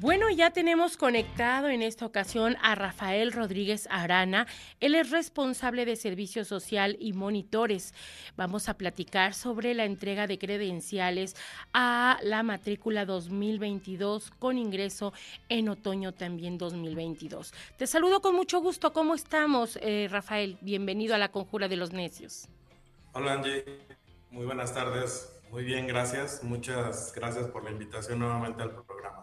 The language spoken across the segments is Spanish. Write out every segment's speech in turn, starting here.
Bueno, ya tenemos conectado en esta ocasión a Rafael Rodríguez Arana. Él es responsable de Servicio Social y Monitores. Vamos a platicar sobre la entrega de credenciales a la matrícula 2022 con ingreso en otoño también 2022. Te saludo con mucho gusto. ¿Cómo estamos, eh, Rafael? Bienvenido a la Conjura de los Necios. Hola, Angie. Muy buenas tardes. Muy bien, gracias. Muchas gracias por la invitación nuevamente al programa.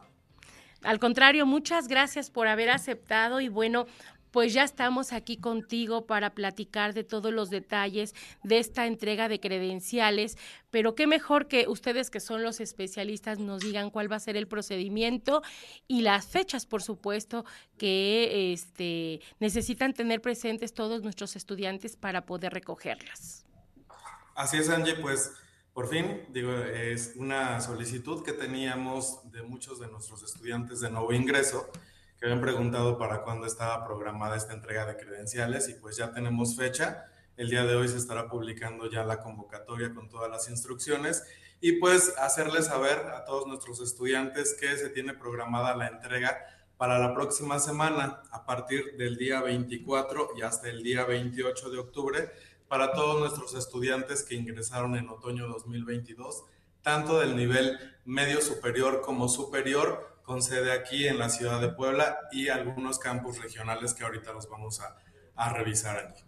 Al contrario, muchas gracias por haber aceptado y bueno, pues ya estamos aquí contigo para platicar de todos los detalles de esta entrega de credenciales, pero qué mejor que ustedes que son los especialistas nos digan cuál va a ser el procedimiento y las fechas, por supuesto, que este, necesitan tener presentes todos nuestros estudiantes para poder recogerlas. Así es, Angie, pues por fin, digo, es una solicitud que teníamos de muchos de nuestros estudiantes de nuevo ingreso que habían preguntado para cuándo estaba programada esta entrega de credenciales y pues ya tenemos fecha. El día de hoy se estará publicando ya la convocatoria con todas las instrucciones y pues hacerles saber a todos nuestros estudiantes que se tiene programada la entrega para la próxima semana a partir del día 24 y hasta el día 28 de octubre para todos nuestros estudiantes que ingresaron en otoño 2022, tanto del nivel medio superior como superior, con sede aquí en la ciudad de Puebla y algunos campus regionales que ahorita los vamos a, revisar aquí.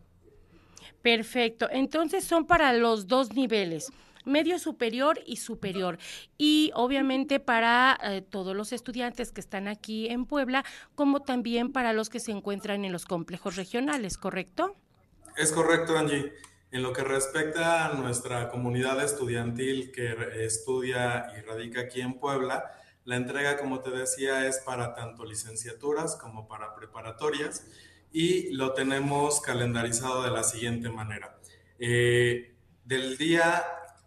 Perfecto, entonces son para los dos niveles medio superior y superior. Y obviamente para eh, todos los estudiantes que están aquí en Puebla, como también para los que se encuentran en los complejos regionales, ¿correcto? Es correcto, Angie. En lo que respecta a nuestra comunidad estudiantil que estudia y radica aquí en Puebla, la entrega, como te decía, es para tanto licenciaturas como para preparatorias y lo tenemos calendarizado de la siguiente manera. Eh, del día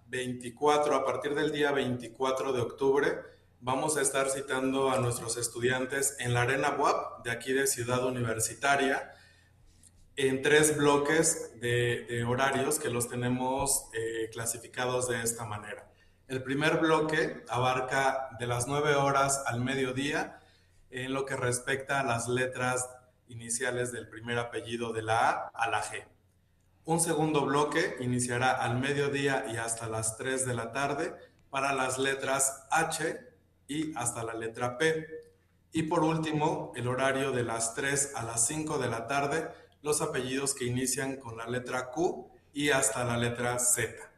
24, a partir del día 24 de octubre, vamos a estar citando a nuestros estudiantes en la Arena WAP de aquí de Ciudad Universitaria en tres bloques de, horarios que los tenemos eh, clasificados de esta manera. El primer bloque abarca de las 9 horas al mediodía en lo que respecta a las letras iniciales del primer apellido de la A a la G. Un segundo bloque iniciará al mediodía y hasta las 3 de la tarde para las letras H y hasta la letra P. Y por último, el horario de las 3 a las 5 de la tarde los apellidos que inician con la letra Q y hasta la letra Z.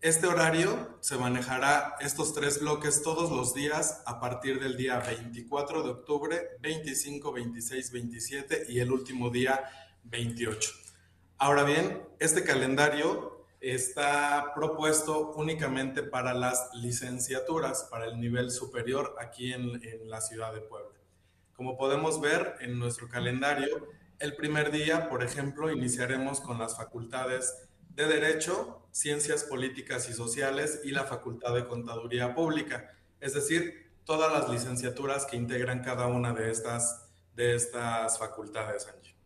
Este horario se manejará estos tres bloques todos los días a partir del día 24 de octubre, 25, 26, 27 y el último día 28. Ahora bien, este calendario está propuesto únicamente para las licenciaturas, para el nivel superior aquí en, en la ciudad de Puebla. Como podemos ver en nuestro calendario, el primer día, por ejemplo, iniciaremos con las facultades de Derecho, Ciencias Políticas y Sociales y la Facultad de Contaduría Pública, es decir, todas las licenciaturas que integran cada una de estas, de estas facultades, Angie.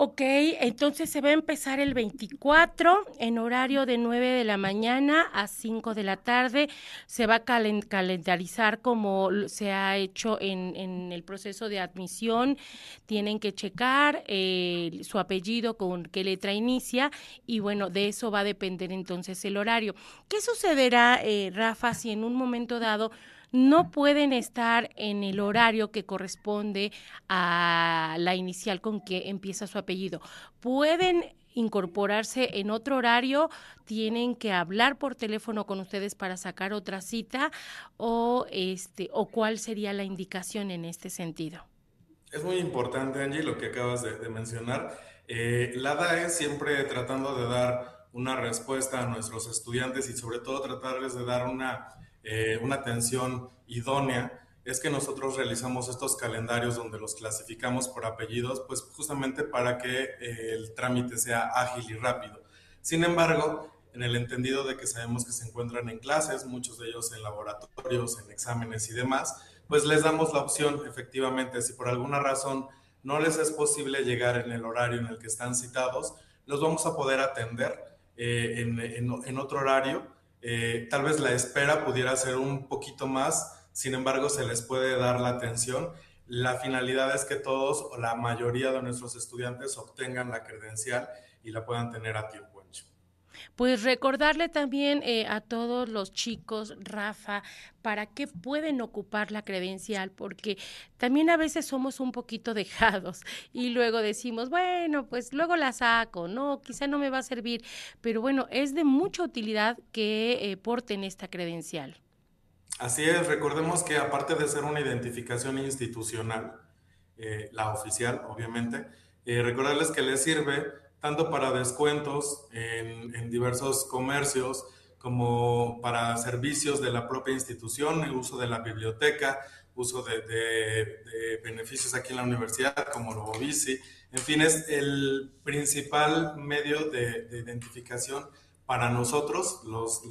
Ok, entonces se va a empezar el 24 en horario de 9 de la mañana a 5 de la tarde. Se va a calendarizar como se ha hecho en, el proceso de admisión. Tienen que checar eh, su apellido con qué letra inicia y bueno, de eso va a depender entonces el horario. ¿Qué sucederá, eh, Rafa, si en un momento dado no pueden estar en el horario que corresponde a la inicial con que empieza su apellido. Pueden incorporarse en otro horario, tienen que hablar por teléfono con ustedes para sacar otra cita o este o cuál sería la indicación en este sentido. Es muy importante, Angie, lo que acabas de, mencionar. Eh, la DAE siempre tratando de dar una respuesta a nuestros estudiantes y sobre todo tratarles de dar una eh, una atención idónea es que nosotros realizamos estos calendarios donde los clasificamos por apellidos, pues justamente para que eh, el trámite sea ágil y rápido. Sin embargo, en el entendido de que sabemos que se encuentran en clases, muchos de ellos en laboratorios, en exámenes y demás, pues les damos la opción, efectivamente, si por alguna razón no les es posible llegar en el horario en el que están citados, los vamos a poder atender eh, en, otro horario eh, tal vez la espera pudiera ser un poquito más sin embargo se les puede dar la atención. La finalidad es que todos o la mayoría de nuestros estudiantes obtengan la credencial y la puedan tener a tiempo. Pues recordarle también eh, a todos los chicos, Rafa, para qué pueden ocupar la credencial, porque también a veces somos un poquito dejados y luego decimos, bueno, pues luego la saco, no, quizá no me va a servir, pero bueno, es de mucha utilidad que eh, porten esta credencial. Así es, recordemos que aparte de ser una identificación institucional, eh, la oficial, obviamente, recordarles que les sirve tanto para descuentos en, diversos comercios como para servicios de la propia institución, el uso de la biblioteca, uso de, beneficios aquí en la universidad como lo bici. En fin, es el principal medio de, identificación para nosotros, los,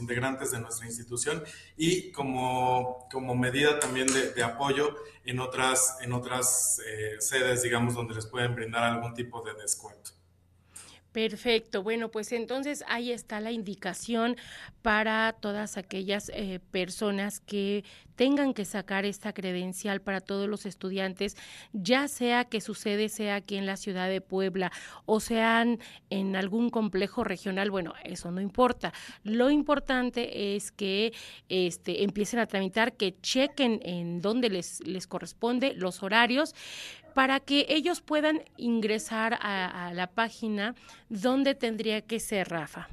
integrantes de nuestra institución, y como, medida también de, apoyo en otras, otras eh, sedes, digamos, donde les pueden brindar algún tipo de descuento. Perfecto. Bueno, pues entonces ahí está la indicación para todas aquellas eh, personas que tengan que sacar esta credencial para todos los estudiantes, ya sea que su sede sea aquí en la ciudad de Puebla o sean en algún complejo regional, bueno, eso no importa. Lo importante es que este, empiecen a tramitar, que chequen en dónde les, les corresponde los horarios para que ellos puedan ingresar a, la página donde tendría que ser Rafa.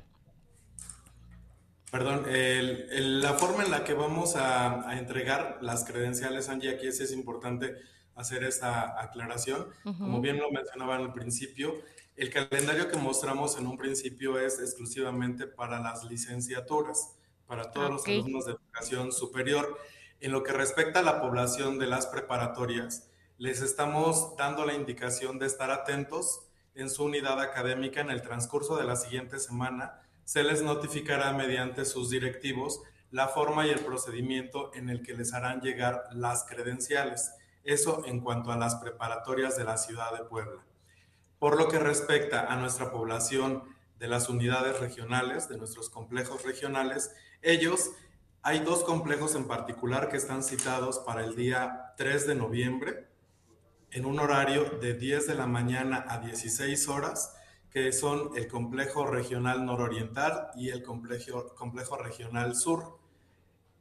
Perdón, la forma en la que vamos a, entregar las credenciales, Angie, aquí sí es importante hacer esta aclaración. Como bien lo mencionaba en el principio, el calendario que mostramos en un principio es exclusivamente para las licenciaturas, para todos los alumnos de educación superior. En lo que respecta a la población de las preparatorias, les estamos dando la indicación de estar atentos en su unidad académica en el transcurso de la siguiente semana. Se les notificará mediante sus directivos la forma y el procedimiento en el que les harán llegar las credenciales. Eso en cuanto a las preparatorias de la ciudad de Puebla. Por lo que respecta a nuestra población de las unidades regionales, de nuestros complejos regionales, ellos, hay dos complejos en particular que están citados para el día 3 de noviembre en un horario de 10 de la mañana a 16 horas, que son el complejo regional nororiental y el complejo, complejo regional sur.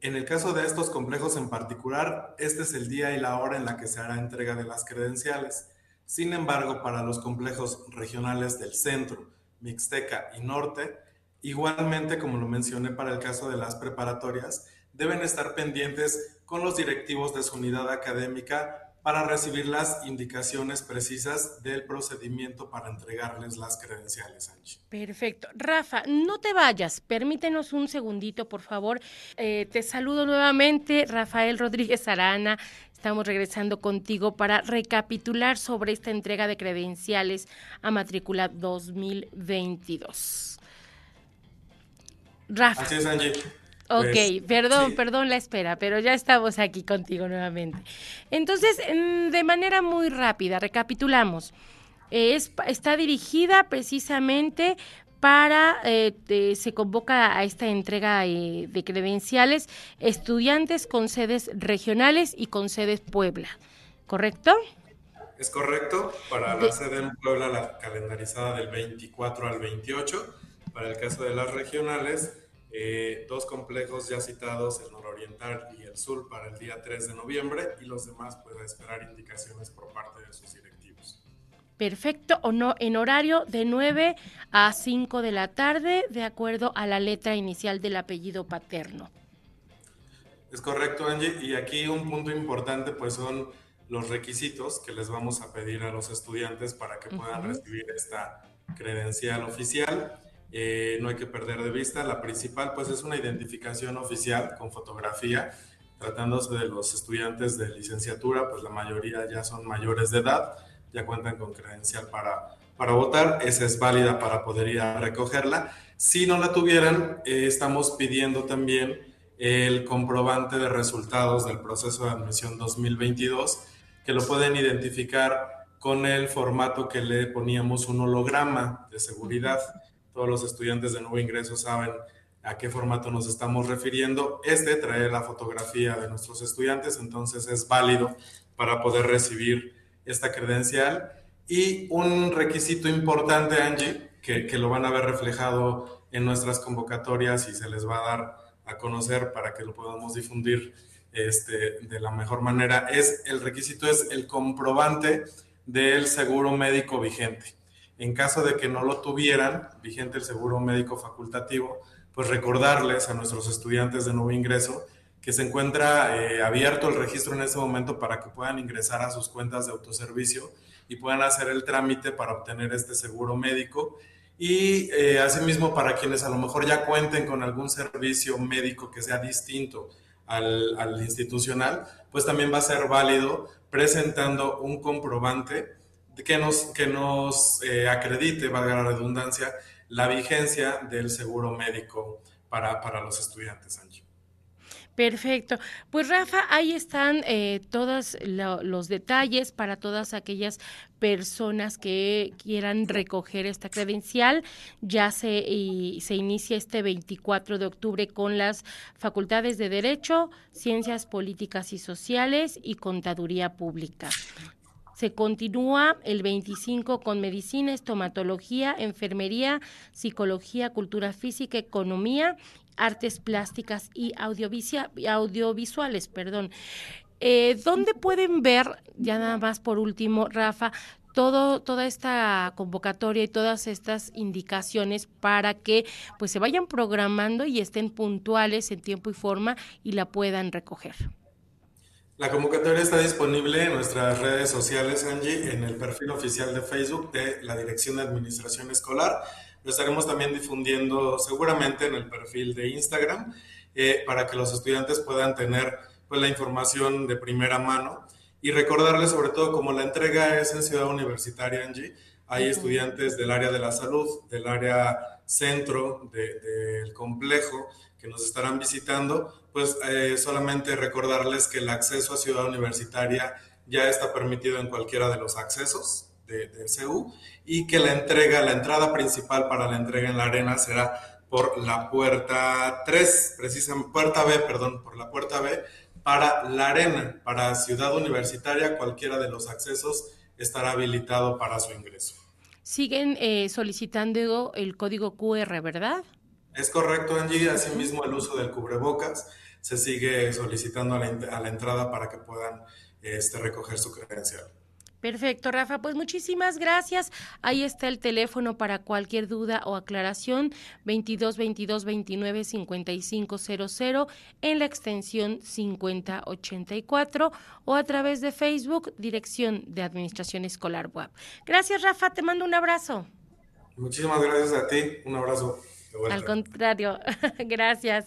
En el caso de estos complejos en particular, este es el día y la hora en la que se hará entrega de las credenciales. Sin embargo, para los complejos regionales del centro, Mixteca y Norte, igualmente como lo mencioné para el caso de las preparatorias, deben estar pendientes con los directivos de su unidad académica para recibir las indicaciones precisas del procedimiento para entregarles las credenciales, Angie. Perfecto. Rafa, no te vayas, permítenos un segundito, por favor. Eh, te saludo nuevamente, Rafael Rodríguez Arana. Estamos regresando contigo para recapitular sobre esta entrega de credenciales a matrícula 2022. Rafa. Así es, Angie. Ok, pues, perdón, perdón la espera, pero ya estamos aquí contigo nuevamente. Entonces, de manera muy rápida, recapitulamos. Es, está dirigida precisamente para, eh, se convoca a esta entrega eh, de credenciales estudiantes con sedes regionales y con sedes Puebla, ¿correcto? Es correcto, para la sede en Puebla, la calendarizada del 24 al 28, para el caso de las regionales, eh, dos complejos ya citados, el nororiental y el sur, para el día 3 de noviembre y los demás pueden esperar indicaciones por parte de sus directivos. Perfecto, o no, en horario de 9 a 5 de la tarde, de acuerdo a la letra inicial del apellido paterno. Es correcto, Angie, y aquí un punto importante pues son los requisitos que les vamos a pedir a los estudiantes para que puedan recibir esta credencial oficial. Eh, no hay que perder de vista. La principal, pues, es una identificación oficial con fotografía. Tratándose de los estudiantes de licenciatura, pues la mayoría ya son mayores de edad, ya cuentan con credencial para, para votar. Esa es válida para poder ir a recogerla. Si no la tuvieran, eh, estamos pidiendo también el comprobante de resultados del proceso de admisión 2022, que lo pueden identificar con el formato que le poníamos un holograma de seguridad todos los estudiantes de nuevo ingreso saben a qué formato nos estamos refiriendo. Este trae la fotografía de nuestros estudiantes, entonces es válido para poder recibir esta credencial. Y un requisito importante, Angie, que, que lo van a ver reflejado en nuestras convocatorias y se les va a dar a conocer para que lo podamos difundir este, de la mejor manera, es el requisito es el comprobante del seguro médico vigente. En caso de que no lo tuvieran, vigente el seguro médico facultativo, pues recordarles a nuestros estudiantes de nuevo ingreso que se encuentra eh, abierto el registro en este momento para que puedan ingresar a sus cuentas de autoservicio y puedan hacer el trámite para obtener este seguro médico. Y eh, asimismo, para quienes a lo mejor ya cuenten con algún servicio médico que sea distinto al, al institucional, pues también va a ser válido presentando un comprobante que nos, que nos eh, acredite, valga la redundancia, la vigencia del seguro médico para, para los estudiantes, Angie. Perfecto. Pues Rafa, ahí están eh, todos los detalles para todas aquellas personas que quieran recoger esta credencial. Ya se, se inicia este 24 de octubre con las facultades de Derecho, Ciencias Políticas y Sociales y Contaduría Pública. Se continúa el 25 con medicina, estomatología, enfermería, psicología, cultura física, economía artes plásticas y audiovisuales. Perdón. Eh, ¿Dónde pueden ver, ya nada más por último, Rafa, todo, toda esta convocatoria y todas estas indicaciones para que pues se vayan programando y estén puntuales en tiempo y forma y la puedan recoger. La convocatoria está disponible en nuestras redes sociales, Angie, en el perfil oficial de Facebook de la Dirección de Administración Escolar. Lo estaremos también difundiendo seguramente en el perfil de Instagram eh, para que los estudiantes puedan tener pues, la información de primera mano. Y recordarles sobre todo como la entrega es en Ciudad Universitaria, Angie, hay estudiantes del área de la salud, del área centro del complejo que nos estarán visitando, pues eh, solamente recordarles que el acceso a Ciudad Universitaria ya está permitido en cualquiera de los accesos de, de CEU y que la entrega, la entrada principal para la entrega en la arena será por la puerta 3, precisamente, puerta B, perdón, por la puerta B, para la arena, para Ciudad Universitaria, cualquiera de los accesos estará habilitado para su ingreso. Siguen eh, solicitando el código QR, ¿verdad? Es correcto, Angie. Asimismo, el uso del cubrebocas se sigue solicitando a la, a la entrada para que puedan este, recoger su credencial. Perfecto, Rafa. Pues muchísimas gracias. Ahí está el teléfono para cualquier duda o aclaración, 22 22 29 55 00 en la extensión 5084 o a través de Facebook, Dirección de Administración Escolar Web. Gracias, Rafa. Te mando un abrazo. Muchísimas gracias a ti. Un abrazo. Al contrario, gracias.